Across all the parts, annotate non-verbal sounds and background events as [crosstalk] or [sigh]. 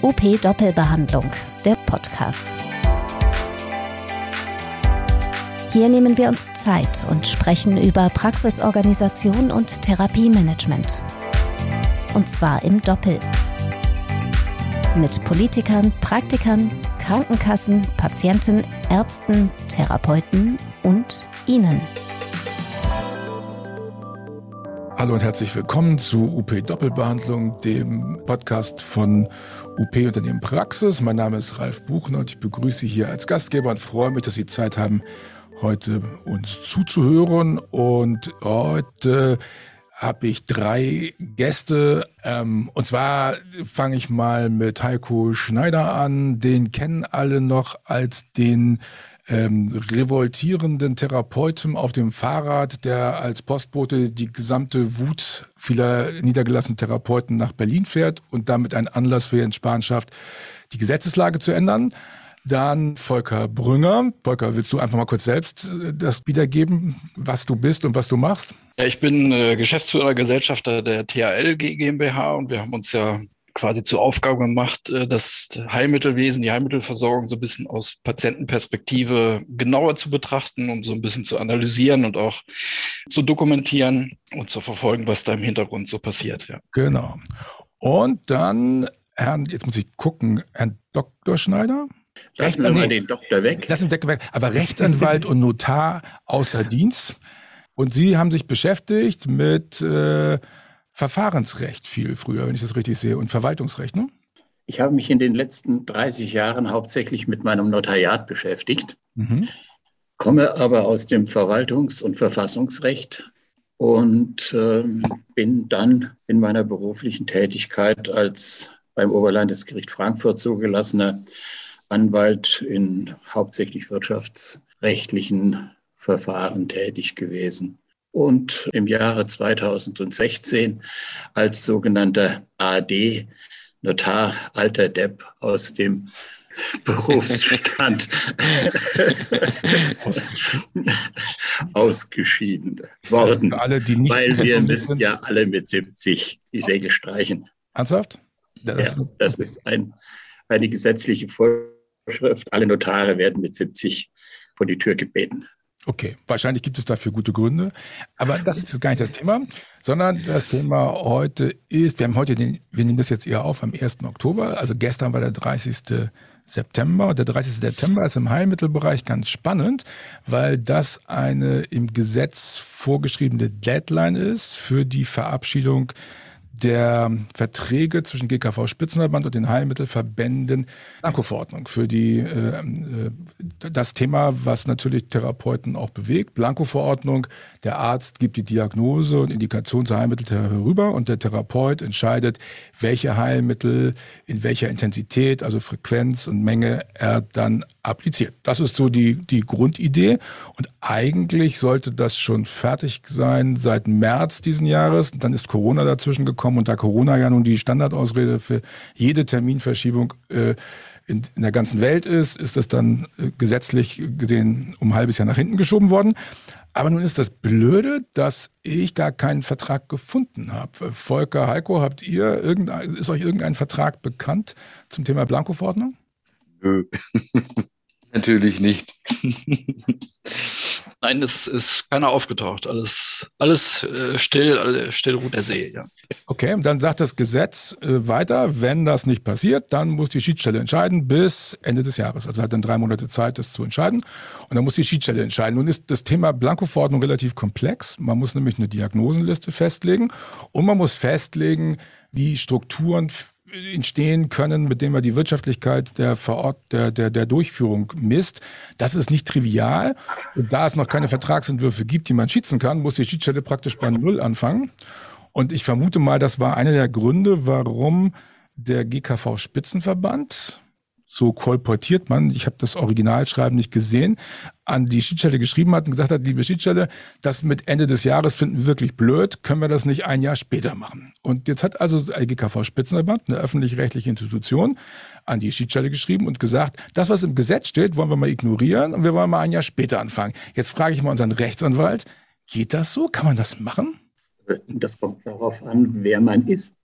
UP Doppelbehandlung, der Podcast. Hier nehmen wir uns Zeit und sprechen über Praxisorganisation und Therapiemanagement. Und zwar im Doppel. Mit Politikern, Praktikern, Krankenkassen, Patienten, Ärzten, Therapeuten und Ihnen. Hallo und herzlich willkommen zu UP Doppelbehandlung, dem Podcast von UP Unternehmen Praxis. Mein Name ist Ralf Buchner und ich begrüße Sie hier als Gastgeber und freue mich, dass Sie Zeit haben, heute uns zuzuhören. Und heute habe ich drei Gäste. Ähm, und zwar fange ich mal mit Heiko Schneider an. Den kennen alle noch als den ähm, revoltierenden Therapeuten auf dem Fahrrad, der als Postbote die gesamte Wut vieler niedergelassenen Therapeuten nach Berlin fährt und damit einen Anlass für Jens Spahn schafft, die Gesetzeslage zu ändern. Dann Volker Brünger. Volker, willst du einfach mal kurz selbst äh, das wiedergeben, was du bist und was du machst? Ja, ich bin äh, Geschäftsführer, Gesellschafter der THL GmbH und wir haben uns ja quasi zur Aufgabe gemacht, äh, das Heilmittelwesen, die Heilmittelversorgung so ein bisschen aus Patientenperspektive genauer zu betrachten und so ein bisschen zu analysieren und auch zu dokumentieren und zu verfolgen, was da im Hintergrund so passiert. Ja. Genau. Und dann, Herrn, jetzt muss ich gucken, Herrn Dr. Schneider? Lassen Sie mal den Doktor weg. Lassen den Doktor weg. Aber Rechtsanwalt und Notar außer Dienst. Und Sie haben sich beschäftigt mit äh, Verfahrensrecht viel früher, wenn ich das richtig sehe, und Verwaltungsrecht, ne? Ich habe mich in den letzten 30 Jahren hauptsächlich mit meinem Notariat beschäftigt, mhm. komme aber aus dem Verwaltungs- und Verfassungsrecht und äh, bin dann in meiner beruflichen Tätigkeit als beim Oberlandesgericht Frankfurt zugelassener Anwalt in hauptsächlich wirtschaftsrechtlichen Verfahren tätig gewesen und im Jahre 2016 als sogenannter AD, Notar Alter Depp aus dem [laughs] Berufsstand [laughs] ausgeschieden worden. Alle, die nicht weil wir müssen ja alle mit 70 die Säge streichen. Ernsthaft? Das, ja, das ist ein, eine gesetzliche Vorschrift. Alle Notare werden mit 70 vor die Tür gebeten. Okay, wahrscheinlich gibt es dafür gute Gründe. Aber das ist gar nicht das Thema, sondern das Thema heute ist, wir haben heute den, wir nehmen das jetzt eher auf am 1. Oktober, also gestern war der 30. September. Der 30. September ist im Heilmittelbereich ganz spannend, weil das eine im Gesetz vorgeschriebene Deadline ist für die Verabschiedung der Verträge zwischen GKV Spitzenverband und den Heilmittelverbänden Blanko-Verordnung für die äh, äh, das Thema, was natürlich Therapeuten auch bewegt. Blanko-Verordnung, der Arzt gibt die Diagnose und Indikation zur Heilmitteltherapie rüber und der Therapeut entscheidet, welche Heilmittel in welcher Intensität, also Frequenz und Menge er dann appliziert. Das ist so die, die Grundidee. Und eigentlich sollte das schon fertig sein seit März diesen Jahres. Dann ist Corona dazwischen gekommen. Und da Corona ja nun die Standardausrede für jede Terminverschiebung äh, in, in der ganzen Welt ist, ist das dann äh, gesetzlich gesehen um ein halbes Jahr nach hinten geschoben worden. Aber nun ist das Blöde, dass ich gar keinen Vertrag gefunden habe. Volker, Heiko, habt ihr irgendein, ist euch irgendein Vertrag bekannt zum Thema Blanko-Verordnung? Nö. [laughs] Natürlich nicht. [laughs] Nein, es ist keiner aufgetaucht. Alles, alles äh, still, alle, still ruht der See. Ja. Okay, dann sagt das Gesetz äh, weiter, wenn das nicht passiert, dann muss die Schiedsstelle entscheiden bis Ende des Jahres. Also hat dann drei Monate Zeit, das zu entscheiden. Und dann muss die Schiedsstelle entscheiden. Nun ist das Thema Blankoverordnung relativ komplex. Man muss nämlich eine Diagnosenliste festlegen und man muss festlegen, wie Strukturen entstehen können, mit dem man die Wirtschaftlichkeit der, Verort, der, der, der Durchführung misst. Das ist nicht trivial. Und da es noch keine Vertragsentwürfe gibt, die man schießen kann, muss die Schiedsstelle praktisch bei Null anfangen. Und ich vermute mal, das war einer der Gründe, warum der GKV Spitzenverband so kolportiert man, ich habe das Originalschreiben nicht gesehen, an die Schiedsstelle geschrieben hat und gesagt hat, liebe Schiedsstelle, das mit Ende des Jahres finden wir wirklich blöd, können wir das nicht ein Jahr später machen? Und jetzt hat also der GKV Spitzenverband, eine öffentlich-rechtliche Institution, an die Schiedsstelle geschrieben und gesagt, das, was im Gesetz steht, wollen wir mal ignorieren und wir wollen mal ein Jahr später anfangen. Jetzt frage ich mal unseren Rechtsanwalt, geht das so? Kann man das machen? Das kommt darauf an, wer man ist.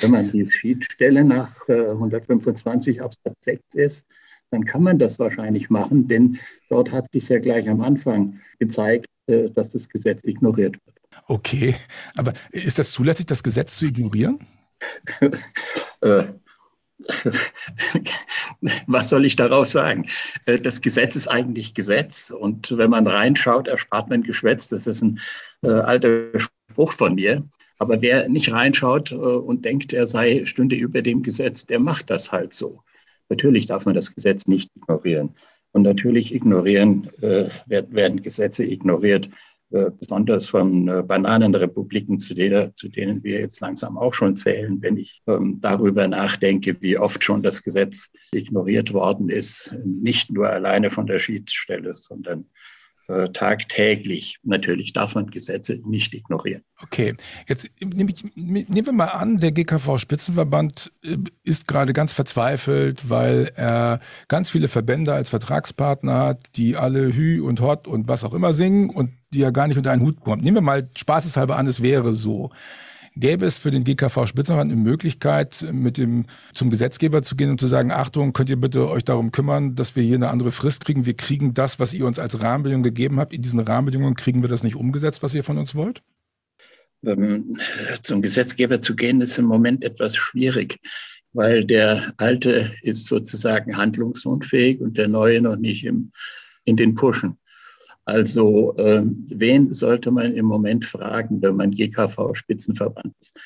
Wenn man die Schiedsstelle nach 125 äh, Absatz 6 ist, dann kann man das wahrscheinlich machen, denn dort hat sich ja gleich am Anfang gezeigt, äh, dass das Gesetz ignoriert wird. Okay, aber ist das zulässig, das Gesetz zu ignorieren? [laughs] Äh, was soll ich darauf sagen? Äh, das Gesetz ist eigentlich Gesetz und wenn man reinschaut, erspart man Geschwätz. Das ist ein alter Spruch von mir. Aber wer nicht reinschaut äh, und denkt, er sei stünde über dem Gesetz, der macht das halt so. Natürlich darf man das Gesetz nicht ignorieren. Und natürlich ignorieren, äh, werden Gesetze ignoriert, äh, besonders von äh, Bananenrepubliken, zu, der, zu denen wir jetzt langsam auch schon zählen, wenn ich ähm, darüber nachdenke, wie oft schon das Gesetz ignoriert worden ist, nicht nur alleine von der Schiedsstelle, sondern äh, tagtäglich. Natürlich darf man Gesetze nicht ignorieren. Okay, jetzt nehme ich, nehmen wir mal an, der GKV-Spitzenverband äh, ist gerade ganz verzweifelt, weil er ganz viele Verbände als Vertragspartner hat, die alle Hü und Hot und was auch immer singen und die ja gar nicht unter einen Hut kommt. Nehmen wir mal spaßeshalber an, es wäre so. Gäbe es für den GKV Spitzenverband eine Möglichkeit, mit dem zum Gesetzgeber zu gehen und zu sagen, Achtung, könnt ihr bitte euch darum kümmern, dass wir hier eine andere Frist kriegen? Wir kriegen das, was ihr uns als Rahmenbedingungen gegeben habt. In diesen Rahmenbedingungen kriegen wir das nicht umgesetzt, was ihr von uns wollt? Ähm, zum Gesetzgeber zu gehen, ist im Moment etwas schwierig, weil der alte ist sozusagen handlungsunfähig und der neue noch nicht im, in den Pushen. Also äh, wen sollte man im Moment fragen, wenn man GKV-Spitzenverband ist?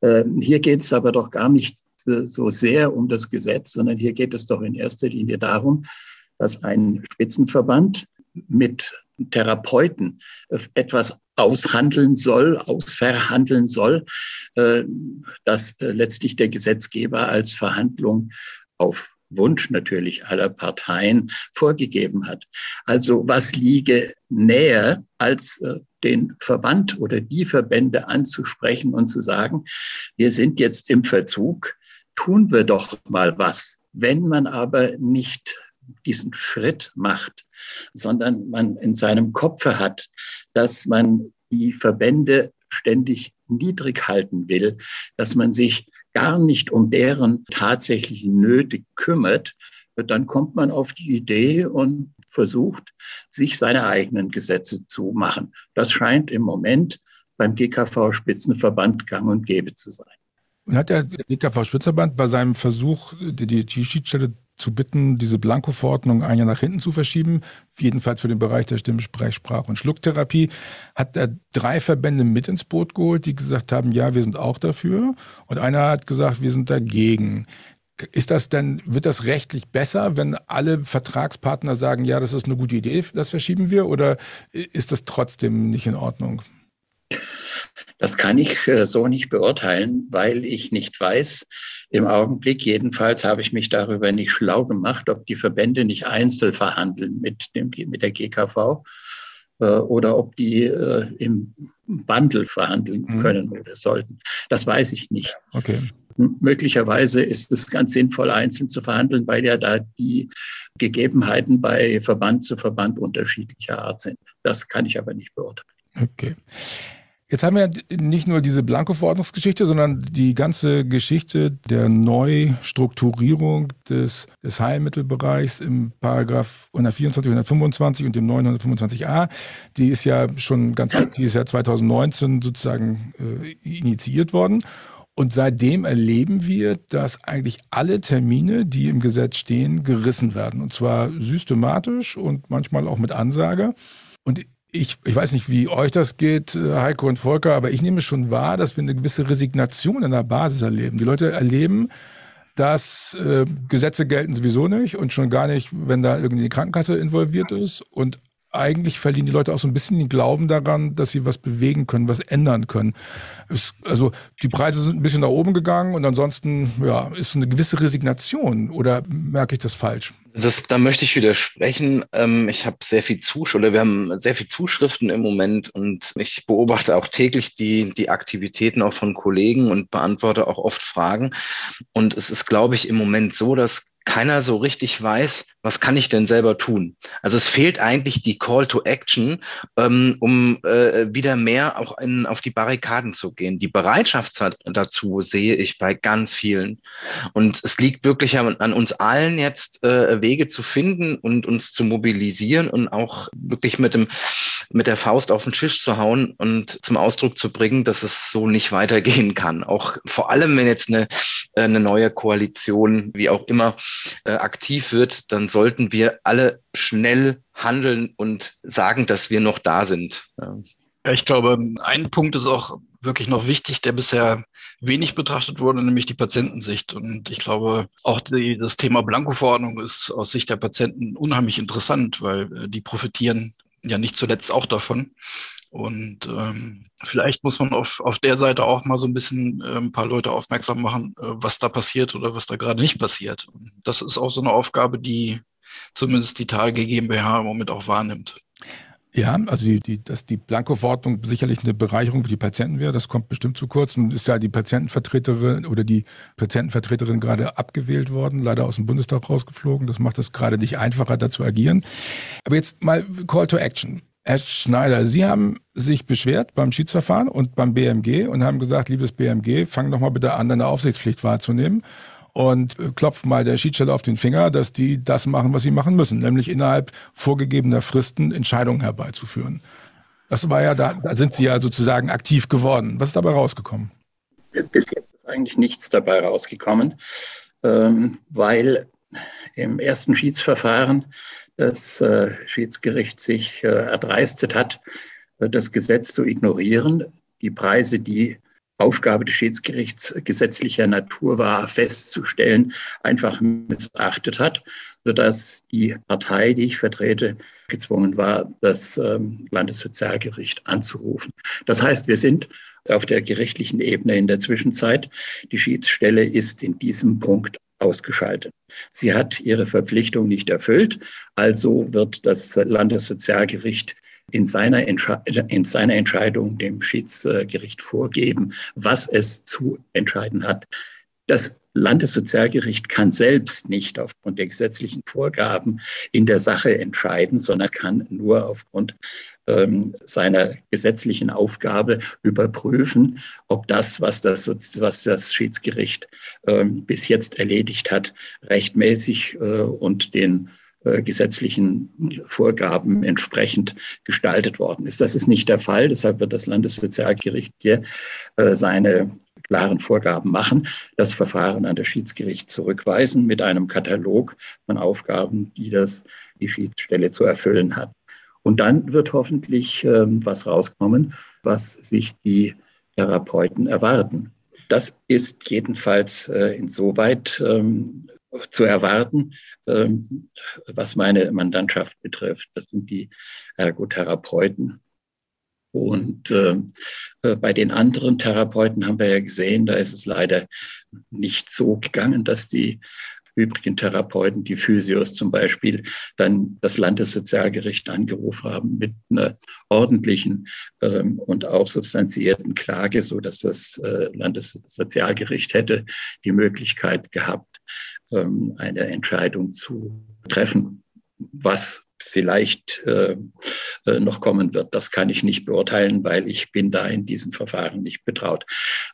Äh, hier geht es aber doch gar nicht so sehr um das Gesetz, sondern hier geht es doch in erster Linie darum, dass ein Spitzenverband mit Therapeuten etwas aushandeln soll, ausverhandeln soll, äh, das äh, letztlich der Gesetzgeber als Verhandlung auf Wunsch natürlich aller Parteien vorgegeben hat. Also was liege näher, als äh, den Verband oder die Verbände anzusprechen und zu sagen, wir sind jetzt im Verzug, tun wir doch mal was. Wenn man aber nicht diesen Schritt macht, sondern man in seinem Kopfe hat, dass man die Verbände ständig niedrig halten will, dass man sich gar nicht um deren tatsächlichen Nöte kümmert, dann kommt man auf die Idee und versucht, sich seine eigenen Gesetze zu machen. Das scheint im Moment beim GKV-Spitzenverband gang und gäbe zu sein. Und hat der GKV-Spitzenverband bei seinem Versuch, die, Schiedsstelle zu bitten, diese Blanko-Verordnung ein Jahr nach hinten zu verschieben, jedenfalls für den Bereich der Stimmsprech-, Sprach- und Schlucktherapie, hat er drei Verbände mit ins Boot geholt, die gesagt haben, ja, wir sind auch dafür. Und einer hat gesagt, wir sind dagegen. Ist das denn, wird das rechtlich besser, wenn alle Vertragspartner sagen, ja, das ist eine gute Idee, das verschieben wir, oder ist das trotzdem nicht in Ordnung? Das kann ich äh, so nicht beurteilen, weil ich nicht weiß, im Augenblick jedenfalls habe ich mich darüber nicht schlau gemacht, ob die Verbände nicht einzeln verhandeln mit, dem, mit der GKV äh, oder ob die äh, im Bundle verhandeln mhm. können oder sollten. Das weiß ich nicht. Okay. Möglicherweise ist es ganz sinnvoll, einzeln zu verhandeln, weil ja da die Gegebenheiten bei Verband zu Verband unterschiedlicher Art sind. Das kann ich aber nicht beurteilen. Okay. Jetzt haben wir nicht nur diese Blanko-Verordnungsgeschichte, sondern die ganze Geschichte der Neustrukturierung des, des Heilmittelbereichs im Paragraph 124, 125 und dem 925a. Die ist ja schon ganz, die ist ja 2019 sozusagen äh, initiiert worden. Und seitdem erleben wir, dass eigentlich alle Termine, die im Gesetz stehen, gerissen werden. Und zwar systematisch und manchmal auch mit Ansage. Und ich, ich weiß nicht, wie euch das geht, äh, Heiko und Volker, aber ich nehme schon wahr, dass wir eine gewisse Resignation in der Basis erleben. Die Leute erleben, dass äh, Gesetze gelten sowieso nicht und schon gar nicht, wenn da irgendwie die Krankenkasse involviert ist. Und eigentlich verlieren die Leute auch so ein bisschen den Glauben daran, dass sie was bewegen können, was ändern können. Es, also die Preise sind ein bisschen nach oben gegangen und ansonsten ja, ist eine gewisse Resignation oder merke ich das falsch? Das, da möchte ich widersprechen. Ähm, ich habe sehr viel Zusch oder wir haben sehr viel Zuschriften im Moment und ich beobachte auch täglich die, die Aktivitäten auch von Kollegen und beantworte auch oft Fragen. Und es ist, glaube ich, im Moment so, dass keiner so richtig weiß, was kann ich denn selber tun? Also es fehlt eigentlich die Call to Action, ähm, um äh, wieder mehr auch in, auf die Barrikaden zu gehen. Die Bereitschaft dazu sehe ich bei ganz vielen. Und es liegt wirklich an, an uns allen jetzt äh, Wege zu finden und uns zu mobilisieren und auch wirklich mit dem mit der Faust auf den Tisch zu hauen und zum Ausdruck zu bringen, dass es so nicht weitergehen kann. Auch vor allem, wenn jetzt eine, äh, eine neue Koalition, wie auch immer, äh, aktiv wird, dann sollten wir alle schnell handeln und sagen, dass wir noch da sind. Ja. Ich glaube, ein Punkt ist auch wirklich noch wichtig, der bisher wenig betrachtet wurde, nämlich die Patientensicht. Und ich glaube, auch die, das Thema Blankoverordnung ist aus Sicht der Patienten unheimlich interessant, weil äh, die profitieren ja nicht zuletzt auch davon. Und ähm, vielleicht muss man auf, auf der Seite auch mal so ein bisschen äh, ein paar Leute aufmerksam machen, äh, was da passiert oder was da gerade nicht passiert. Das ist auch so eine Aufgabe, die zumindest die Tage GmbH im Moment auch wahrnimmt. Ja, also die, die, dass die Blanko-Verordnung sicherlich eine Bereicherung für die Patienten wäre, das kommt bestimmt zu kurz. Und ist ja die Patientenvertreterin oder die Patientenvertreterin gerade abgewählt worden, leider aus dem Bundestag rausgeflogen. Das macht es gerade nicht einfacher, da zu agieren. Aber jetzt mal Call to Action. Herr Schneider, Sie haben sich beschwert beim Schiedsverfahren und beim BMG und haben gesagt, liebes BMG, fang doch mal bitte an, deine Aufsichtspflicht wahrzunehmen und klopft mal der Schiedsstelle auf den Finger, dass die das machen, was sie machen müssen, nämlich innerhalb vorgegebener Fristen Entscheidungen herbeizuführen. Das war ja, da, da sind Sie ja sozusagen aktiv geworden. Was ist dabei rausgekommen? Bis jetzt ist eigentlich nichts dabei rausgekommen, ähm, weil im ersten Schiedsverfahren das äh, Schiedsgericht sich äh, erdreistet hat, äh, das Gesetz zu ignorieren. Die Preise, die Aufgabe des Schiedsgerichts gesetzlicher Natur war, festzustellen, einfach missachtet hat, sodass die Partei, die ich vertrete, gezwungen war, das ähm, Landessozialgericht anzurufen. Das heißt, wir sind auf der gerichtlichen Ebene in der Zwischenzeit. Die Schiedsstelle ist in diesem Punkt ausgeschaltet. Sie hat ihre Verpflichtung nicht erfüllt, also wird das Landessozialgericht in seiner, in seiner Entscheidung dem Schiedsgericht vorgeben, was es zu entscheiden hat. Das Landessozialgericht kann selbst nicht aufgrund der gesetzlichen Vorgaben in der Sache entscheiden, sondern kann nur aufgrund ähm, seiner gesetzlichen Aufgabe überprüfen, ob das, was das, was das Schiedsgericht ähm, bis jetzt erledigt hat, rechtmäßig äh, und den äh, gesetzlichen Vorgaben entsprechend gestaltet worden ist. Das ist nicht der Fall. Deshalb wird das Landessozialgericht hier äh, seine klaren Vorgaben machen, das Verfahren an das Schiedsgericht zurückweisen mit einem Katalog von Aufgaben, die das die Schiedsstelle zu erfüllen hat. Und dann wird hoffentlich ähm, was rauskommen, was sich die Therapeuten erwarten. Das ist jedenfalls äh, insoweit ähm, zu erwarten, ähm, was meine Mandantschaft betrifft. Das sind die Ergotherapeuten. Und äh, äh, bei den anderen Therapeuten haben wir ja gesehen, da ist es leider nicht so gegangen, dass die übrigen Therapeuten, die Physios zum Beispiel, dann das Landessozialgericht angerufen haben mit einer ordentlichen ähm, und auch substanzierten Klage, so dass das äh, Landessozialgericht hätte die Möglichkeit gehabt, ähm, eine Entscheidung zu treffen, was vielleicht äh, äh, noch kommen wird. Das kann ich nicht beurteilen, weil ich bin da in diesem Verfahren nicht betraut.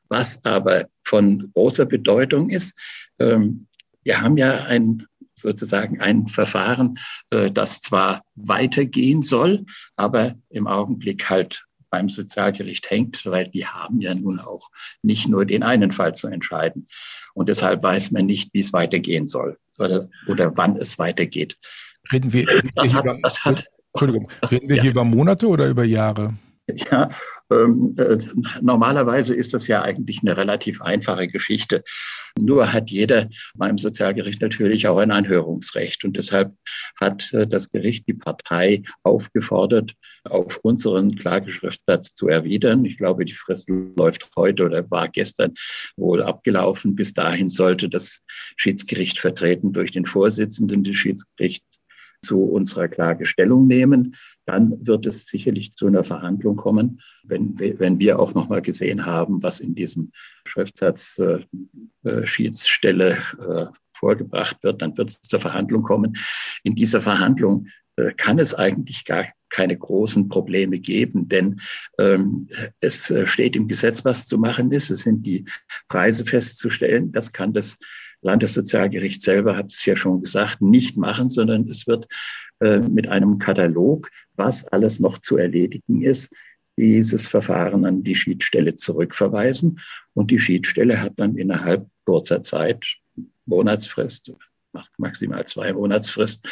Was aber von großer Bedeutung ist, ähm, wir haben ja ein sozusagen ein Verfahren, äh, das zwar weitergehen soll, aber im Augenblick halt beim Sozialgericht hängt, weil die haben ja nun auch nicht nur den einen Fall zu entscheiden. Und deshalb weiß man nicht, wie es weitergehen soll oder, oder wann es weitergeht. Reden wir, das hat, das hat, Entschuldigung, reden wir ja. hier über Monate oder über Jahre? [laughs] Ja, ähm, äh, normalerweise ist das ja eigentlich eine relativ einfache Geschichte. Nur hat jeder beim Sozialgericht natürlich auch ein Anhörungsrecht. Und deshalb hat äh, das Gericht die Partei aufgefordert, auf unseren Klageschriftsatz zu erwidern. Ich glaube, die Frist läuft heute oder war gestern wohl abgelaufen. Bis dahin sollte das Schiedsgericht vertreten durch den Vorsitzenden des Schiedsgerichts zu unserer Klage Stellung nehmen. Dann wird es sicherlich zu einer Verhandlung kommen, wenn, wenn wir auch nochmal gesehen haben, was in diesem Schriftsatz äh, äh, Schiedsstelle äh, vorgebracht wird, dann wird es zur Verhandlung kommen. In dieser Verhandlung äh, kann es eigentlich gar keine großen Probleme geben, denn ähm, es äh, steht im Gesetz, was zu machen ist. Es sind die Preise festzustellen. Das kann das Landessozialgericht selber, hat es ja schon gesagt, nicht machen, sondern es wird äh, mit einem Katalog, was alles noch zu erledigen ist, dieses Verfahren an die Schiedsstelle zurückverweisen. Und die Schiedsstelle hat dann innerhalb kurzer Zeit, Monatsfrist, maximal zwei Monatsfrist,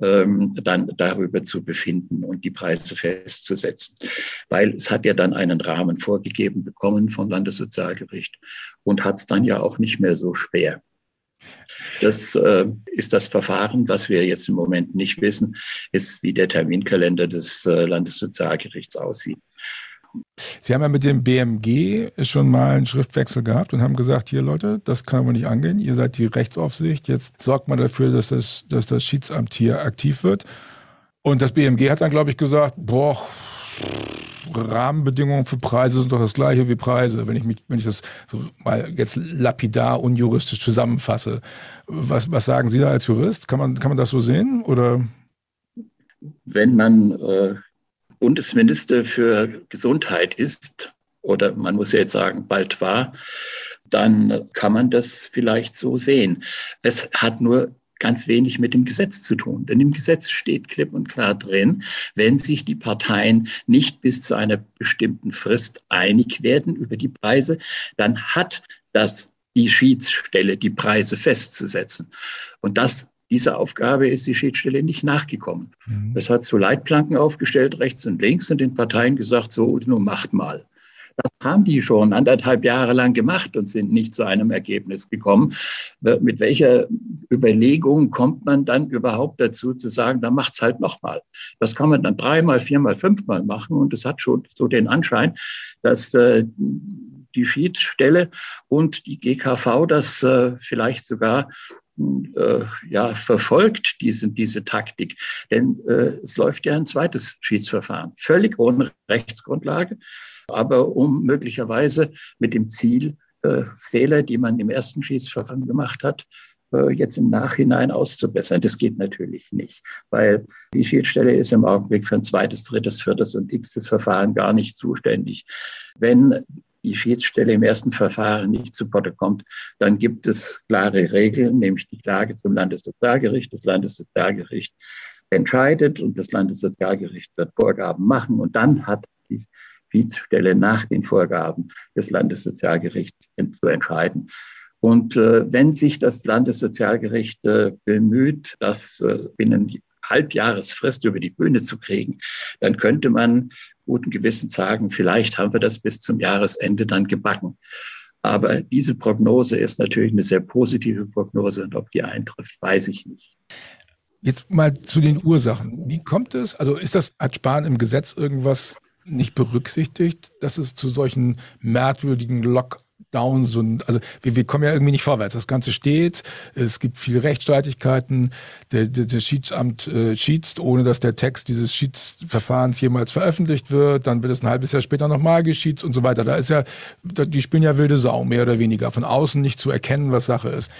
ähm, dann darüber zu befinden und die Preise festzusetzen. Weil es hat ja dann einen Rahmen vorgegeben bekommen vom Landessozialgericht und hat es dann ja auch nicht mehr so schwer. Das äh, ist das Verfahren, was wir jetzt im Moment nicht wissen, ist, wie der Terminkalender des äh, Landessozialgerichts aussieht. Sie haben ja mit dem BMG schon mal einen Schriftwechsel gehabt und haben gesagt, hier Leute, das kann aber nicht angehen. Ihr seid die Rechtsaufsicht. Jetzt sorgt man dafür, dass das, dass das Schiedsamt hier aktiv wird. Und das BMG hat dann, glaube ich, gesagt, boah, Rahmenbedingungen für Preise sind doch das gleiche wie Preise, wenn ich mich, wenn ich das so mal jetzt lapidar unjuristisch zusammenfasse. Was, was sagen Sie da als Jurist? Kann man, kann man das so sehen? Oder? Wenn man äh, Bundesminister für Gesundheit ist, oder man muss ja jetzt sagen, bald war, dann kann man das vielleicht so sehen. Es hat nur ganz wenig mit dem Gesetz zu tun. Denn im Gesetz steht klipp und klar drin, wenn sich die Parteien nicht bis zu einer bestimmten Frist einig werden über die Preise, dann hat das die Schiedsstelle, die Preise festzusetzen. Und das dieser Aufgabe ist die Schiedsstelle nicht nachgekommen. Mhm. Das hat so Leitplanken aufgestellt, rechts und links, und den Parteien gesagt, so, nun macht mal. Das haben die schon anderthalb Jahre lang gemacht und sind nicht zu einem Ergebnis gekommen. Äh, mit welcher Überlegung kommt man dann überhaupt dazu zu sagen, da macht's halt nochmal. Das kann man dann dreimal, viermal, fünfmal machen und es hat schon so den Anschein, dass äh, die Schiedsstelle und die GKV das äh, vielleicht sogar äh, ja, verfolgt diese, diese Taktik. Denn äh, es läuft ja ein zweites Schiedsverfahren, völlig ohne Rechtsgrundlage, aber um möglicherweise mit dem Ziel, äh, Fehler, die man im ersten Schiedsverfahren gemacht hat, äh, jetzt im Nachhinein auszubessern. Das geht natürlich nicht, weil die Schiedsstelle ist im Augenblick für ein zweites, drittes, viertes und x-tes Verfahren gar nicht zuständig. Wenn die Schiedsstelle im ersten Verfahren nicht zu Potte kommt, dann gibt es klare Regeln, nämlich die Klage zum Landessozialgericht. Das Landessozialgericht entscheidet und das Landessozialgericht wird Vorgaben machen und dann hat die Schiedsstelle nach den Vorgaben des Landessozialgerichts zu entscheiden. Und äh, wenn sich das Landessozialgericht äh, bemüht, das äh, binnen Halbjahresfrist über die Bühne zu kriegen, dann könnte man guten Gewissens sagen, vielleicht haben wir das bis zum Jahresende dann gebacken. Aber diese Prognose ist natürlich eine sehr positive Prognose und ob die eintrifft, weiß ich nicht. Jetzt mal zu den Ursachen. Wie kommt es? Also ist das, hat Spahn im Gesetz irgendwas nicht berücksichtigt, dass es zu solchen merkwürdigen Lock down, so ein, also wir, wir kommen ja irgendwie nicht vorwärts. Das Ganze steht, es gibt viele Rechtsstreitigkeiten, der, der, der Schiedsamt äh, schießt, ohne dass der Text dieses Schiedsverfahrens jemals veröffentlicht wird, dann wird es ein halbes Jahr später nochmal geschießt und so weiter. Da ist ja, die spielen ja wilde Sau, mehr oder weniger, von außen nicht zu erkennen, was Sache ist.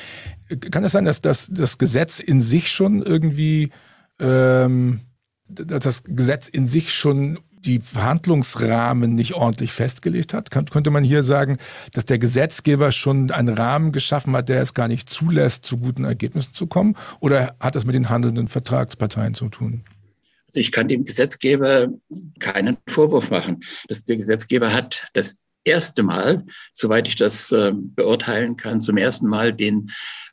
Kann es sein, dass, dass das Gesetz in sich schon irgendwie ähm, dass das Gesetz in sich schon die Verhandlungsrahmen nicht ordentlich festgelegt hat? Kann, könnte man hier sagen, dass der Gesetzgeber schon einen Rahmen geschaffen hat, der es gar nicht zulässt, zu guten Ergebnissen zu kommen? Oder hat das mit den handelnden Vertragsparteien zu tun? Also ich kann dem Gesetzgeber keinen Vorwurf machen. Das, der Gesetzgeber hat das erste Mal, soweit ich das äh, beurteilen kann, zum ersten Mal den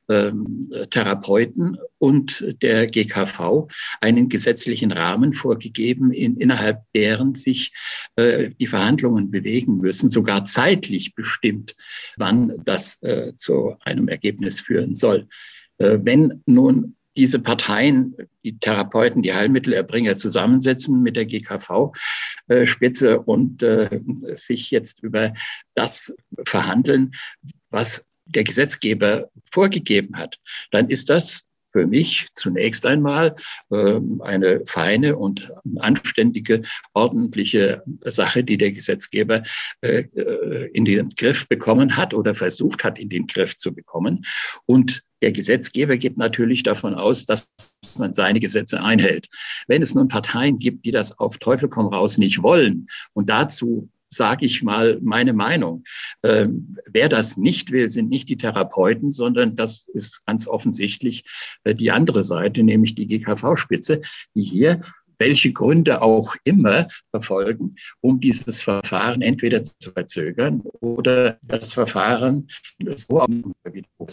ähm, Therapeuten und der GKV einen gesetzlichen Rahmen vorgegeben, in, innerhalb deren sich äh, die Verhandlungen bewegen müssen, sogar zeitlich bestimmt, wann das äh, zu einem Ergebnis führen soll. Äh, wenn nun diese Parteien, die Therapeuten, die Heilmittelerbringer zusammensetzen mit der GKV-Spitze äh, und äh, sich jetzt über das verhandeln, was der Gesetzgeber vorgegeben hat, dann ist das für mich zunächst einmal äh, eine feine und anständige, ordentliche Sache, die der Gesetzgeber äh, äh, in den Griff bekommen hat oder versucht hat, in den Griff zu bekommen. Und der Gesetzgeber geht natürlich davon aus, dass man seine Gesetze einhält. Wenn es nun Parteien gibt, die das auf Teufel komm raus nicht wollen und dazu sage ich mal meine Meinung. Ähm, wer das nicht will, sind nicht die Therapeuten, sondern das ist ganz offensichtlich äh, die andere Seite, nämlich die GKV-Spitze, die hier welche Gründe auch immer verfolgen, um dieses Verfahren entweder zu verzögern oder das Verfahren so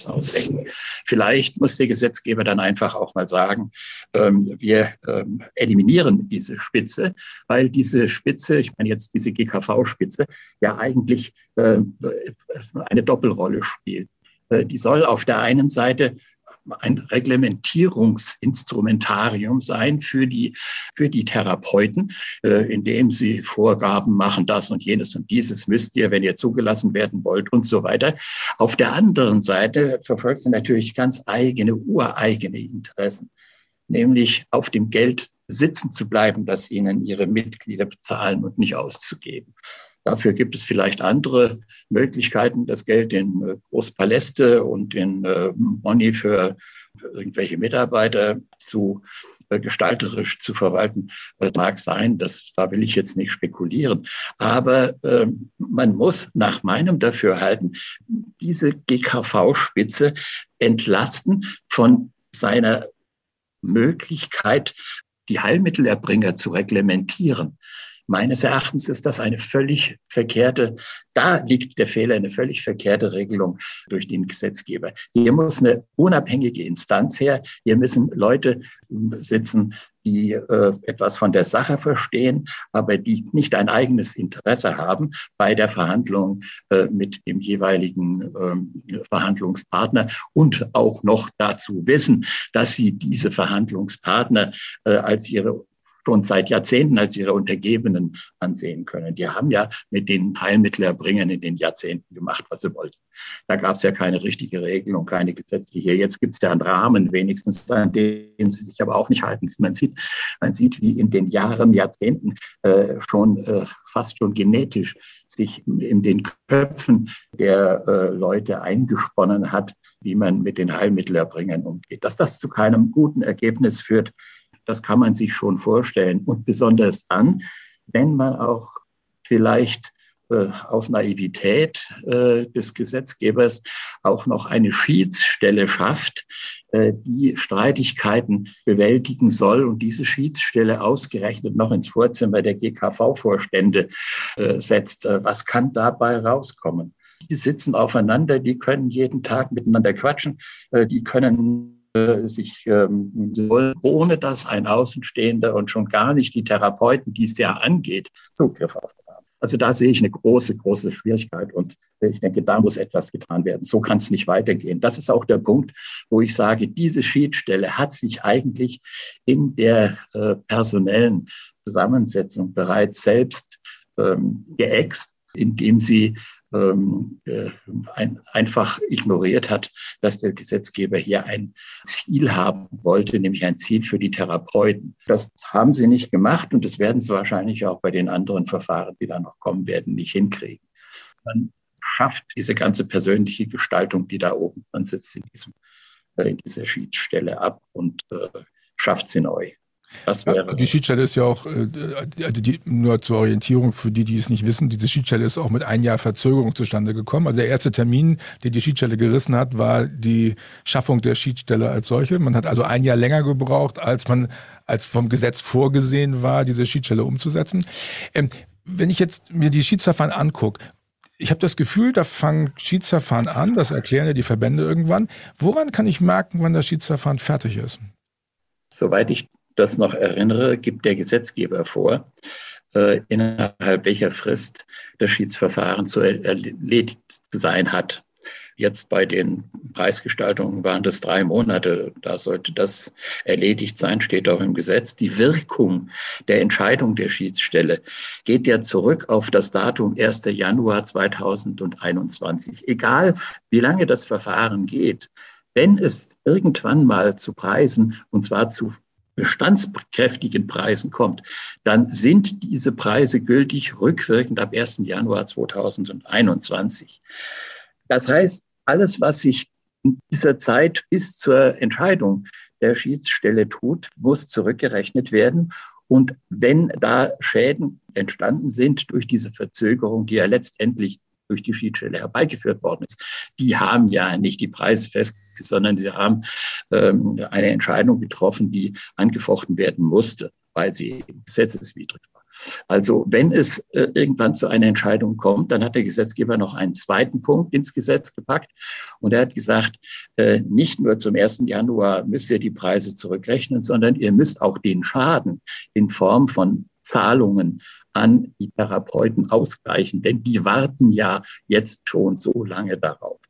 aushängen. Vielleicht muss der Gesetzgeber dann einfach auch mal sagen, ähm, wir ähm, eliminieren diese Spitze, weil diese Spitze, ich meine jetzt diese GKV-Spitze, ja eigentlich äh, eine Doppelrolle spielt. Äh, die soll auf der einen Seite ein Reglementierungsinstrumentarium sein für die, für die Therapeuten, äh, indem sie Vorgaben machen, das und jenes und dieses müsst ihr, wenn ihr zugelassen werden wollt und so weiter. Auf der anderen Seite verfolgt sie natürlich ganz eigene, ureigene Interessen, nämlich auf dem Geld sitzen zu bleiben, das ihnen ihre Mitglieder bezahlen und nicht auszugeben. Dafür gibt es vielleicht andere Möglichkeiten, das Geld in äh, Großpaläste und in äh, Money für irgendwelche Mitarbeiter zu äh, gestalterisch zu verwalten, mag sein. Das, da will ich jetzt nicht spekulieren. Aber äh, man muss nach meinem Dafürhalten diese GKV-Spitze entlasten von seiner Möglichkeit, die Heilmittelerbringer zu reglementieren. Meines Erachtens ist das eine völlig verkehrte, da liegt der Fehler, eine völlig verkehrte Regelung durch den Gesetzgeber. Hier muss eine unabhängige Instanz her. Hier müssen Leute sitzen, die äh, etwas von der Sache verstehen, aber die nicht ein eigenes Interesse haben bei der Verhandlung äh, mit dem jeweiligen äh, Verhandlungspartner und auch noch dazu wissen, dass sie diese Verhandlungspartner äh, als ihre schon seit Jahrzehnten als ihre Untergebenen ansehen können. Die haben ja mit den Heilmittelerbringern in den Jahrzehnten gemacht, was sie wollten. Da gab es ja keine richtige Regelung, keine gesetzliche. Jetzt gibt es ja einen Rahmen, wenigstens, an dem sie sich aber auch nicht halten. Man sieht, man sieht wie in den Jahren, Jahrzehnten äh, schon äh, fast schon genetisch sich in den Köpfen der äh, Leute eingesponnen hat, wie man mit den Heilmittelerbringern umgeht. Dass das zu keinem guten Ergebnis führt, das kann man sich schon vorstellen. Und besonders dann, wenn man auch vielleicht äh, aus Naivität äh, des Gesetzgebers auch noch eine Schiedsstelle schafft, äh, die Streitigkeiten bewältigen soll und diese Schiedsstelle ausgerechnet noch ins Vorzimmer der GKV-Vorstände äh, setzt. Äh, was kann dabei rauskommen? Die sitzen aufeinander, die können jeden Tag miteinander quatschen, äh, die können sich ähm, ohne dass ein Außenstehender und schon gar nicht die Therapeuten, die es ja angeht, Zugriff auf das haben. Also da sehe ich eine große, große Schwierigkeit und ich denke, da muss etwas getan werden. So kann es nicht weitergehen. Das ist auch der Punkt, wo ich sage, diese Schiedsstelle hat sich eigentlich in der äh, personellen Zusammensetzung bereits selbst ähm, geäxt, indem sie ähm, äh, ein, einfach ignoriert hat, dass der Gesetzgeber hier ein Ziel haben wollte, nämlich ein Ziel für die Therapeuten. Das haben sie nicht gemacht und das werden sie wahrscheinlich auch bei den anderen Verfahren, die da noch kommen werden, nicht hinkriegen. Man schafft diese ganze persönliche Gestaltung, die da oben drin sitzt, in, diesem, äh, in dieser Schiedsstelle ab und äh, schafft sie neu. Das wäre die Schiedsstelle ist ja auch, äh, also die, nur zur Orientierung für die, die es nicht wissen, diese Schiedsstelle ist auch mit ein Jahr Verzögerung zustande gekommen. Also der erste Termin, den die Schiedsstelle gerissen hat, war die Schaffung der Schiedsstelle als solche. Man hat also ein Jahr länger gebraucht, als man als vom Gesetz vorgesehen war, diese Schiedsstelle umzusetzen. Ähm, wenn ich jetzt mir die Schiedsverfahren angucke, ich habe das Gefühl, da fangen Schiedsverfahren an, das erklären ja die Verbände irgendwann. Woran kann ich merken, wann das Schiedsverfahren fertig ist? Soweit ich das noch erinnere, gibt der Gesetzgeber vor, äh, innerhalb welcher Frist das Schiedsverfahren zu erledigt sein hat. Jetzt bei den Preisgestaltungen waren das drei Monate. Da sollte das erledigt sein, steht auch im Gesetz. Die Wirkung der Entscheidung der Schiedsstelle geht ja zurück auf das Datum 1. Januar 2021. Egal, wie lange das Verfahren geht, wenn es irgendwann mal zu Preisen, und zwar zu bestandskräftigen Preisen kommt, dann sind diese Preise gültig rückwirkend ab 1. Januar 2021. Das heißt, alles, was sich in dieser Zeit bis zur Entscheidung der Schiedsstelle tut, muss zurückgerechnet werden. Und wenn da Schäden entstanden sind durch diese Verzögerung, die ja letztendlich durch die Schiedsstelle herbeigeführt worden ist, die haben ja nicht die Preise fest, sondern sie haben ähm, eine Entscheidung getroffen, die angefochten werden musste, weil sie gesetzeswidrig war. Also wenn es äh, irgendwann zu einer Entscheidung kommt, dann hat der Gesetzgeber noch einen zweiten Punkt ins Gesetz gepackt und er hat gesagt, äh, nicht nur zum 1. Januar müsst ihr die Preise zurückrechnen, sondern ihr müsst auch den Schaden in Form von Zahlungen an die Therapeuten ausgleichen, denn die warten ja jetzt schon so lange darauf.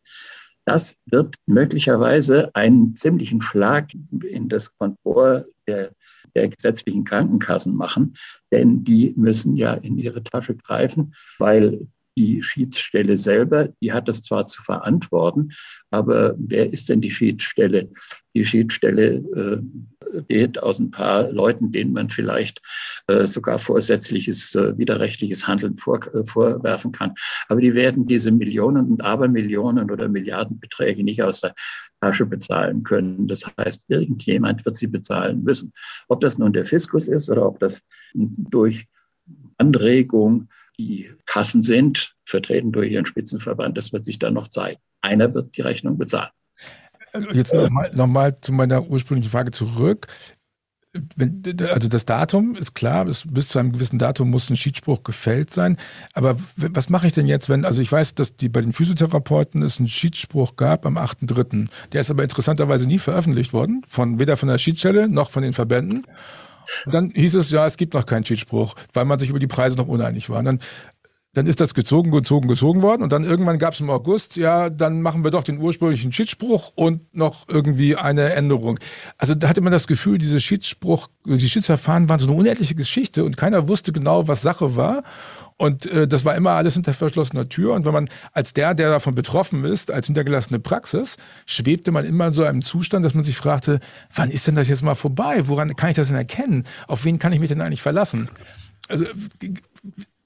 Das wird möglicherweise einen ziemlichen Schlag in das Kontor der, der gesetzlichen Krankenkassen machen, denn die müssen ja in ihre Tasche greifen, weil die Schiedsstelle selber, die hat das zwar zu verantworten, aber wer ist denn die Schiedsstelle? Die Schiedsstelle äh, besteht aus ein paar Leuten, denen man vielleicht äh, sogar vorsätzliches äh, widerrechtliches Handeln vor, äh, vorwerfen kann. Aber die werden diese Millionen und Abermillionen oder Milliardenbeträge nicht aus der Tasche bezahlen können. Das heißt, irgendjemand wird sie bezahlen müssen. Ob das nun der Fiskus ist oder ob das durch Anregung die Kassen sind, vertreten durch ihren Spitzenverband, das wird sich dann noch zeigen. Einer wird die Rechnung bezahlen. Also jetzt nochmal noch mal zu meiner ursprünglichen Frage zurück. Wenn, also das Datum ist klar, bis, bis zu einem gewissen Datum muss ein Schiedsspruch gefällt sein. Aber was mache ich denn jetzt, wenn, also ich weiß, dass die bei den Physiotherapeuten es einen Schiedsspruch gab am 8.3. Der ist aber interessanterweise nie veröffentlicht worden, von weder von der Schiedsstelle noch von den Verbänden. Und dann hieß es, ja, es gibt noch keinen Cheatspruch, weil man sich über die Preise noch uneinig war. Und dann, dann ist das gezogen, gezogen, gezogen worden. Und dann irgendwann gab es im August, ja, dann machen wir doch den ursprünglichen Cheatspruch und noch irgendwie eine Änderung. Also da hatte man das Gefühl, diese Cheatspruch, die Schiedsverfahren waren so eine unendliche Geschichte und keiner wusste genau, was Sache war. Und äh, das war immer alles hinter verschlossener Tür. Und wenn man als der, der davon betroffen ist, als hintergelassene Praxis, schwebte man immer in so einem Zustand, dass man sich fragte, wann ist denn das jetzt mal vorbei? Woran kann ich das denn erkennen? Auf wen kann ich mich denn eigentlich verlassen? Also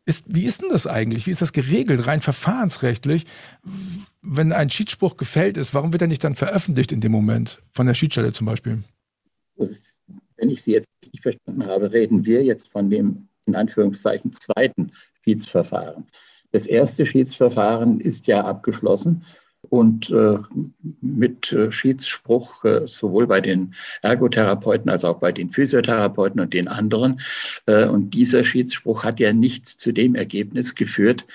ist, wie ist denn das eigentlich? Wie ist das geregelt, rein verfahrensrechtlich? Wenn ein Schiedsspruch gefällt ist, warum wird er nicht dann veröffentlicht in dem Moment? Von der Schiedsstelle zum Beispiel? Wenn ich Sie jetzt richtig verstanden habe, reden wir jetzt von dem in Anführungszeichen zweiten Schiedsverfahren. Das erste Schiedsverfahren ist ja abgeschlossen und äh, mit äh, Schiedsspruch äh, sowohl bei den Ergotherapeuten als auch bei den Physiotherapeuten und den anderen. Und dieser Schiedsspruch hat ja nichts zu dem Ergebnis geführt,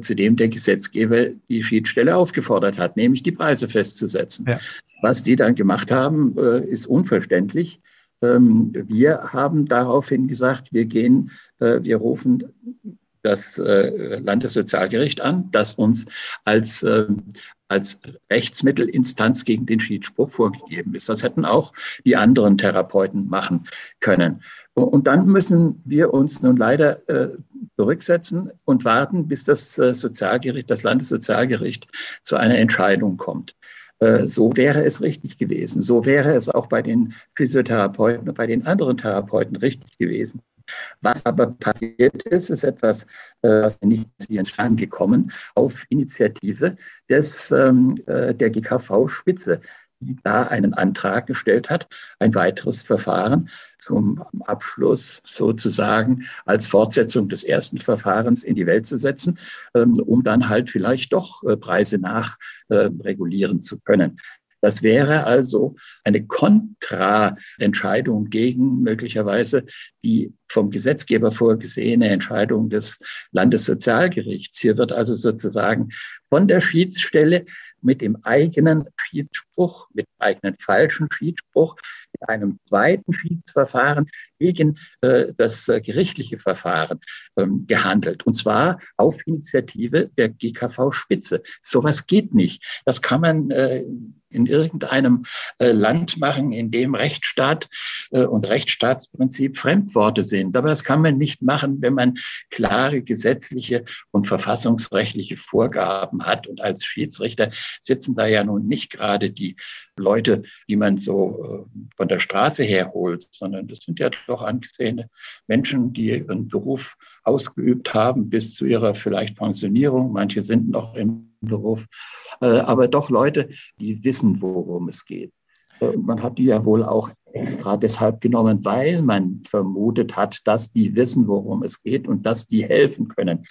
zu dem der Gesetzgeber die Schiedsstelle aufgefordert hat, nämlich die Preise festzusetzen. Ja. Was die dann gemacht haben, ist unverständlich. Ähm, wir haben daraufhin gesagt, wir gehen, wir rufen das äh, Landessozialgericht an, das uns als, äh, als Rechtsmittelinstanz gegen den Schiedsspruch vorgegeben ist. Das hätten auch die anderen Therapeuten machen können. Und dann müssen wir uns nun leider äh, zurücksetzen und warten, bis das äh, Sozialgericht, das Landessozialgericht zu einer Entscheidung kommt. So wäre es richtig gewesen. So wäre es auch bei den Physiotherapeuten und bei den anderen Therapeuten richtig gewesen. Was aber passiert ist, ist etwas, äh, was nicht passieren gekommen, auf Initiative des, ähm, äh, der GKV-Spitze, die da einen Antrag gestellt hat, ein weiteres Verfahren zum Abschluss sozusagen als Fortsetzung des ersten Verfahrens in die Welt zu setzen, ähm, um dann halt vielleicht doch äh, Preise nachregulieren zu können. Das wäre also eine Kontraentscheidung gegen möglicherweise die vom Gesetzgeber vorgesehene Entscheidung des Landessozialgerichts. Hier wird also sozusagen von der Schiedsstelle mit dem eigenen Schiedsspruch, mit dem eigenen falschen Schiedsspruch, mit einem zweiten Schiedsverfahren gegen äh, das äh, gerichtliche Verfahren ähm, gehandelt. Und zwar auf Initiative der GKV-Spitze. Sowas geht nicht. Das kann man äh, in irgendeinem äh, Land machen, in dem Rechtsstaat äh, und Rechtsstaatsprinzip Fremdworte sind. Aber das kann man nicht machen, wenn man klare gesetzliche und verfassungsrechtliche Vorgaben hat. Und als Schiedsrichter sitzen da ja nun nicht gerade die Leute, die man so äh, von der Straße her holt, sondern das sind ja doch angesehene Menschen, die ihren Beruf ausgeübt haben bis zu ihrer vielleicht Pensionierung. Manche sind noch im Beruf, äh, aber doch Leute, die wissen, worum es geht. Äh, man hat die ja wohl auch extra deshalb genommen, weil man vermutet hat, dass die wissen, worum es geht und dass die helfen können.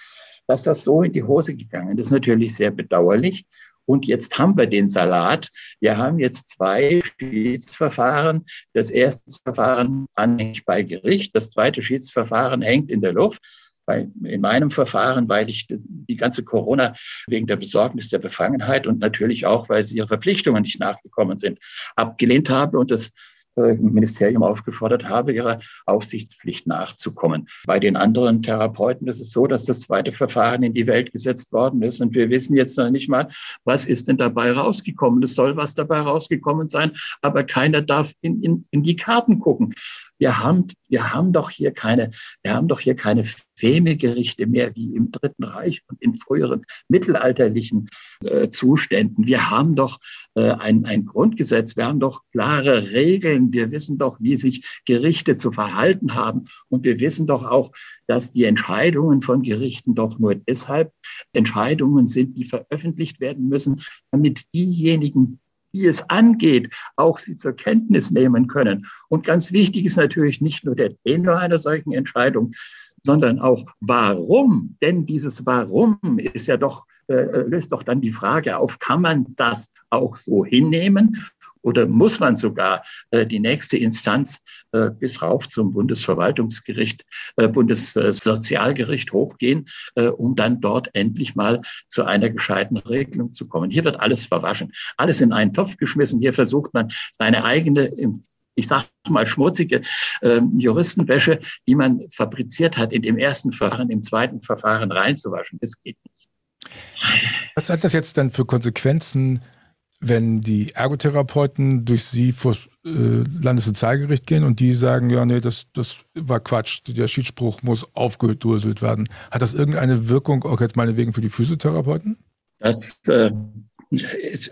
Dass das so in die Hose gegangen ist, ist natürlich sehr bedauerlich. Und jetzt haben wir den Salat. Wir haben jetzt zwei Schiedsverfahren. Das erste Verfahren anhängig bei Gericht. Das zweite Schiedsverfahren hängt in der Luft. Bei, in meinem Verfahren, weil ich die ganze Corona wegen der Besorgnis der Befangenheit und natürlich auch, weil sie ihre Verpflichtungen nicht nachgekommen sind, abgelehnt habe und das äh, Ministerium aufgefordert habe, ihrer Aufsichtspflicht nachzukommen. Bei den anderen Therapeuten ist es so, dass das zweite Verfahren in die Welt gesetzt worden ist und wir wissen jetzt noch nicht mal, was ist denn dabei rausgekommen. Es soll was dabei rausgekommen sein, aber keiner darf in, in, in die Karten gucken wir haben, wir haben doch hier keine, wir haben doch hier keine Femegerichte mehr wie im Dritten Reich und in früheren mittelalterlichen äh, Zuständen. Wir haben doch äh, ein, ein Grundgesetz, wir haben doch klare Regeln, wir wissen doch, wie sich Gerichte zu verhalten haben. Und wir wissen doch auch, dass die Entscheidungen von Gerichten doch nur deshalb Entscheidungen sind, die veröffentlicht werden müssen, damit diejenigen, die es angeht, auch sie zur Kenntnis nehmen können. Und ganz wichtig ist natürlich nicht nur der Tenor einer solchen Entscheidung, sondern auch warum. Denn dieses Warum ist ja doch, äh, löst doch dann die Frage auf, kann man das auch so hinnehmen? Oder muss man sogar äh, die nächste Instanz äh, bis rauf zum Bundesverwaltungsgericht, äh, Bundessozialgericht hochgehen, äh, um dann dort endlich mal zu einer gescheiten Regelung zu kommen. Hier wird alles verwaschen, alles in einen Topf geschmissen. Hier versucht man seine eigene ich sage mal schmutzige äh, Juristenwäsche, die man fabriziert hat, in dem ersten Verfahren, im zweiten Verfahren reinzuwaschen. Das geht nicht. Was hat das jetzt dann für Konsequenzen wenn die Ergotherapeuten durch sie vor äh, Landessozialgericht gehen und die sagen, ja, nee, das, das war Quatsch, der Schiedsspruch muss aufgedröselt werden. Hat das irgendeine Wirkung auch jetzt meinetwegen für die Physiotherapeuten? Das äh,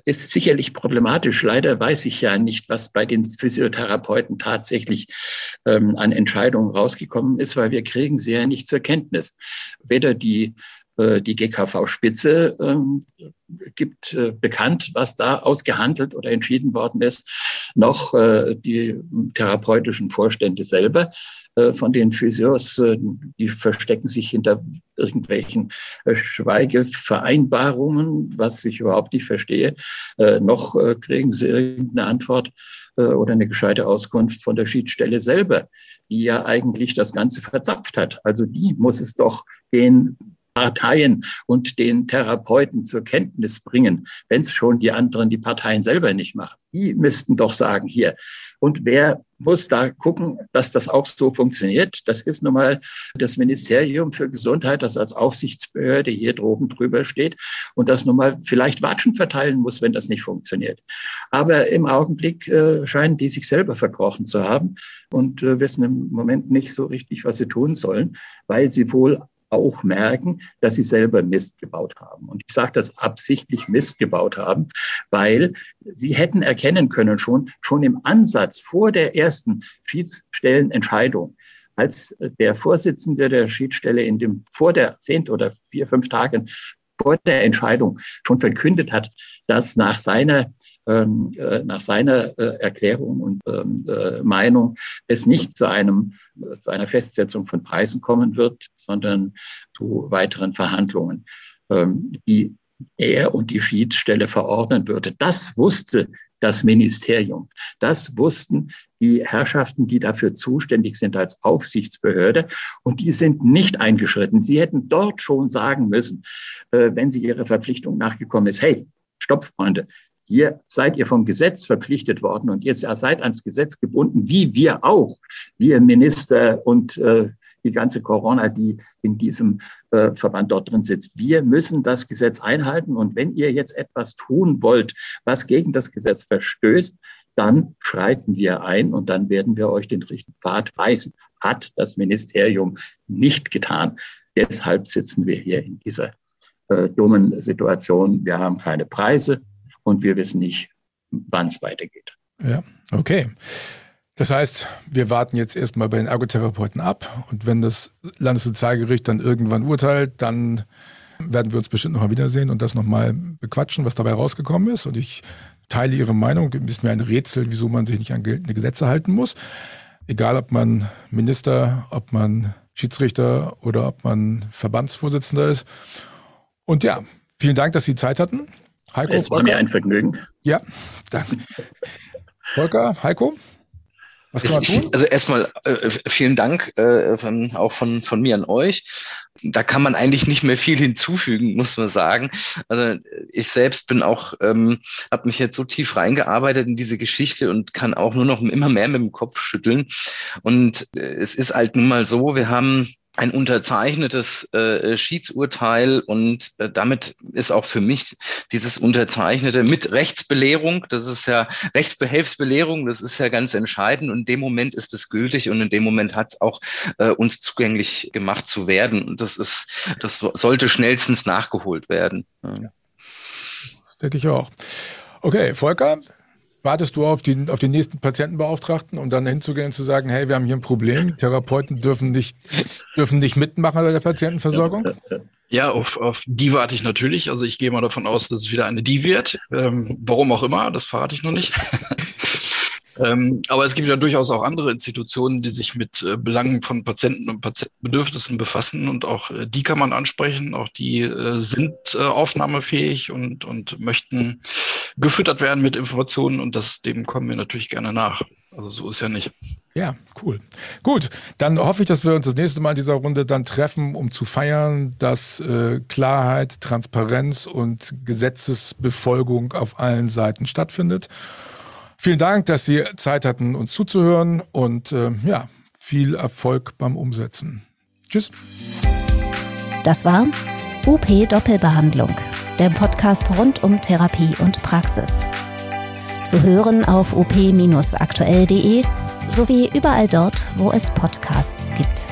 ist, sicherlich problematisch. Leider weiß ich ja nicht, was bei den Physiotherapeuten tatsächlich ähm, an Entscheidungen rausgekommen ist, weil wir kriegen sie ja nicht zur Kenntnis. Weder die die GKV-Spitze ähm, gibt äh, bekannt, was da ausgehandelt oder entschieden worden ist, noch äh, die therapeutischen Vorstände selber von den Physios, die verstecken sich hinter irgendwelchen Schweigevereinbarungen, was ich überhaupt nicht verstehe. Noch kriegen sie irgendeine Antwort oder eine gescheite Auskunft von der Schiedsstelle selber, die ja eigentlich das Ganze verzapft hat. Also die muss es doch den Parteien und den Therapeuten zur Kenntnis bringen, wenn es schon die anderen, die Parteien selber nicht machen. Die müssten doch sagen, hier. Und wer muss da gucken, dass das auch so funktioniert? Das ist nun mal das Ministerium für Gesundheit, das als Aufsichtsbehörde hier droben drüber steht und das nun mal vielleicht Watschen verteilen muss, wenn das nicht funktioniert. Aber im Augenblick äh, scheinen die sich selber verkrochen zu haben und äh, wissen im Moment nicht so richtig, was sie tun sollen, weil sie wohl auch merken, dass sie selber Mist gebaut haben. Und ich sage das absichtlich Mist gebaut haben, weil sie hätten erkennen können schon, schon im Ansatz vor der ersten Schiedsstellenentscheidung, als der Vorsitzende der Schiedsstelle in dem, vor der zehn oder vier, fünf Tagen vor der Entscheidung schon verkündet hat, dass nach seiner äh, nach seiner äh, Erklärung und ähm, äh, Meinung es nicht zu einem zu einer Festsetzung von Preisen kommen wird, sondern zu weiteren Verhandlungen, ähm, die er und die Schiedsstelle verordnen würde. Das wusste das Ministerium. Das wussten die Herrschaften, die dafür zuständig sind als Aufsichtsbehörde. Und die sind nicht eingeschritten. Sie hätten dort schon sagen müssen, wenn sie ihrer Verpflichtung nachgekommen ist, hey, stopp, Freunde, hier seid ihr vom Gesetz verpflichtet worden und ihr seid ans Gesetz gebunden, wie wir auch, wir Minister und äh, die ganze Corona, die in diesem äh, Verband dort drin sitzt. Wir müssen das Gesetz einhalten. Und wenn ihr jetzt etwas tun wollt, was gegen das Gesetz verstößt, dann schreiten wir ein und dann werden wir euch den richtigen Pfad weisen. Hat das Ministerium nicht getan. Deshalb sitzen wir hier in dieser äh, dummen Situation. Wir haben keine Preise und wir wissen nicht, wann es weitergeht. Ja, okay. Das heißt, wir warten jetzt erstmal bei den Ergotherapeuten ab und wenn das Landessozialgericht dann irgendwann urteilt, dann werden wir uns bestimmt nochmal wiedersehen und das nochmal bequatschen, was dabei rausgekommen ist. Und ich teile Ihre Meinung. Es ist mir ein Rätsel, wieso man sich nicht an geltende Gesetze halten muss. Egal, ob man Minister, ob man Schiedsrichter oder ob man Verbandsvorsitzender ist. Und ja, vielen Dank, dass Sie Zeit hatten. Heiko, es war Volker. mir ein Vergnügen. Ja, danke. Volker, Heiko? Was kann man tun? Also erstmal äh, vielen Dank äh, von, auch von, von mir an euch. Da kann man eigentlich nicht mehr viel hinzufügen, [laughs] muss man sagen. Also ich selbst bin auch, ähm, habe mich jetzt so tief reingearbeitet in diese Geschichte und kann auch nur noch immer mehr mit dem Kopf schütteln. Und äh, es ist halt nun mal so, wir haben ein unterzeichnetes äh, Schiedsurteil und äh, damit ist auch für mich dieses unterzeichnete mit Rechtsbelehrung, das ist ja Rechtsbehelfsbelehrung, das ist ja ganz entscheidend und in dem Moment ist es gültig und in dem Moment hat es auch äh, uns zugänglich gemacht zu werden und das ist, das sollte schnellstens nachgeholt werden. Ja. Denke ich auch. Okay, Volker, wartest du auf, die, auf den nächsten Patientenbeauftragten, um dann hinzugehen und zu sagen, hey, wir haben hier ein Problem, Therapeuten dürfen nicht, dürfen nicht mitmachen bei der Patientenversorgung? Ja, auf, auf die warte ich natürlich. Also ich gehe mal davon aus, dass es wieder eine die wird. Ähm, warum auch immer, das verrate ich noch nicht. Ähm, aber es gibt ja durchaus auch andere Institutionen, die sich mit äh, Belangen von Patienten und Patientenbedürfnissen befassen und auch äh, die kann man ansprechen. Auch die äh, sind äh, aufnahmefähig und, und möchten gefüttert werden mit Informationen und das, dem kommen wir natürlich gerne nach. Also so ist ja nicht. Ja, cool. Gut, dann hoffe ich, dass wir uns das nächste Mal in dieser Runde dann treffen, um zu feiern, dass äh, Klarheit, Transparenz und Gesetzesbefolgung auf allen Seiten stattfindet. Vielen Dank, dass Sie Zeit hatten, uns zuzuhören und äh, ja, viel Erfolg beim Umsetzen. Tschüss. Das war UP Doppelbehandlung, der Podcast rund um Therapie und Praxis. Zu hören auf op-aktuell.de sowie überall dort, wo es Podcasts gibt.